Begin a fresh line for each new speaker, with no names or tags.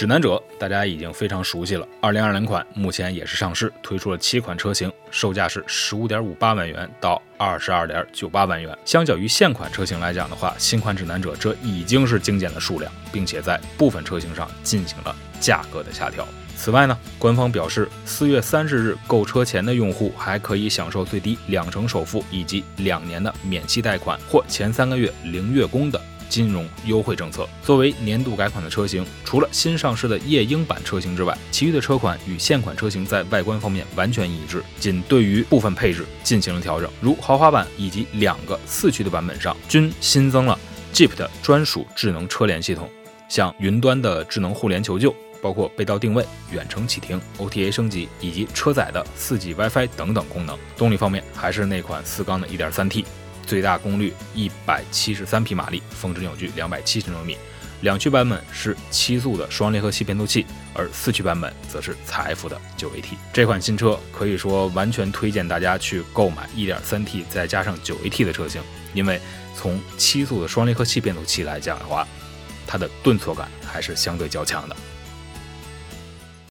指南者大家已经非常熟悉了，二零二零款目前也是上市，推出了七款车型，售价是十五点五八万元到二十二点九八万元。相较于现款车型来讲的话，新款指南者这已经是精简的数量，并且在部分车型上进行了价格的下调。此外呢，官方表示，四月三十日购车前的用户还可以享受最低两成首付以及两年的免息贷款或前三个月零月供的。金融优惠政策作为年度改款的车型，除了新上市的夜鹰版车型之外，其余的车款与现款车型在外观方面完全一致，仅对于部分配置进行了调整，如豪华版以及两个四驱的版本上均新增了 Jeep 的专属智能车联系统，像云端的智能互联求救，包括被盗定位、远程启停、OTA 升级以及车载的 4G WiFi 等等功能。动力方面还是那款四缸的 1.3T。最大功率一百七十三匹马力，峰值扭矩两百七十牛米。两驱版本是七速的双离合器变速器，而四驱版本则是财富的九 AT。这款新车可以说完全推荐大家去购买一点三 T 再加上九 AT 的车型，因为从七速的双离合器变速器来讲的话，它的顿挫感还是相对较强的。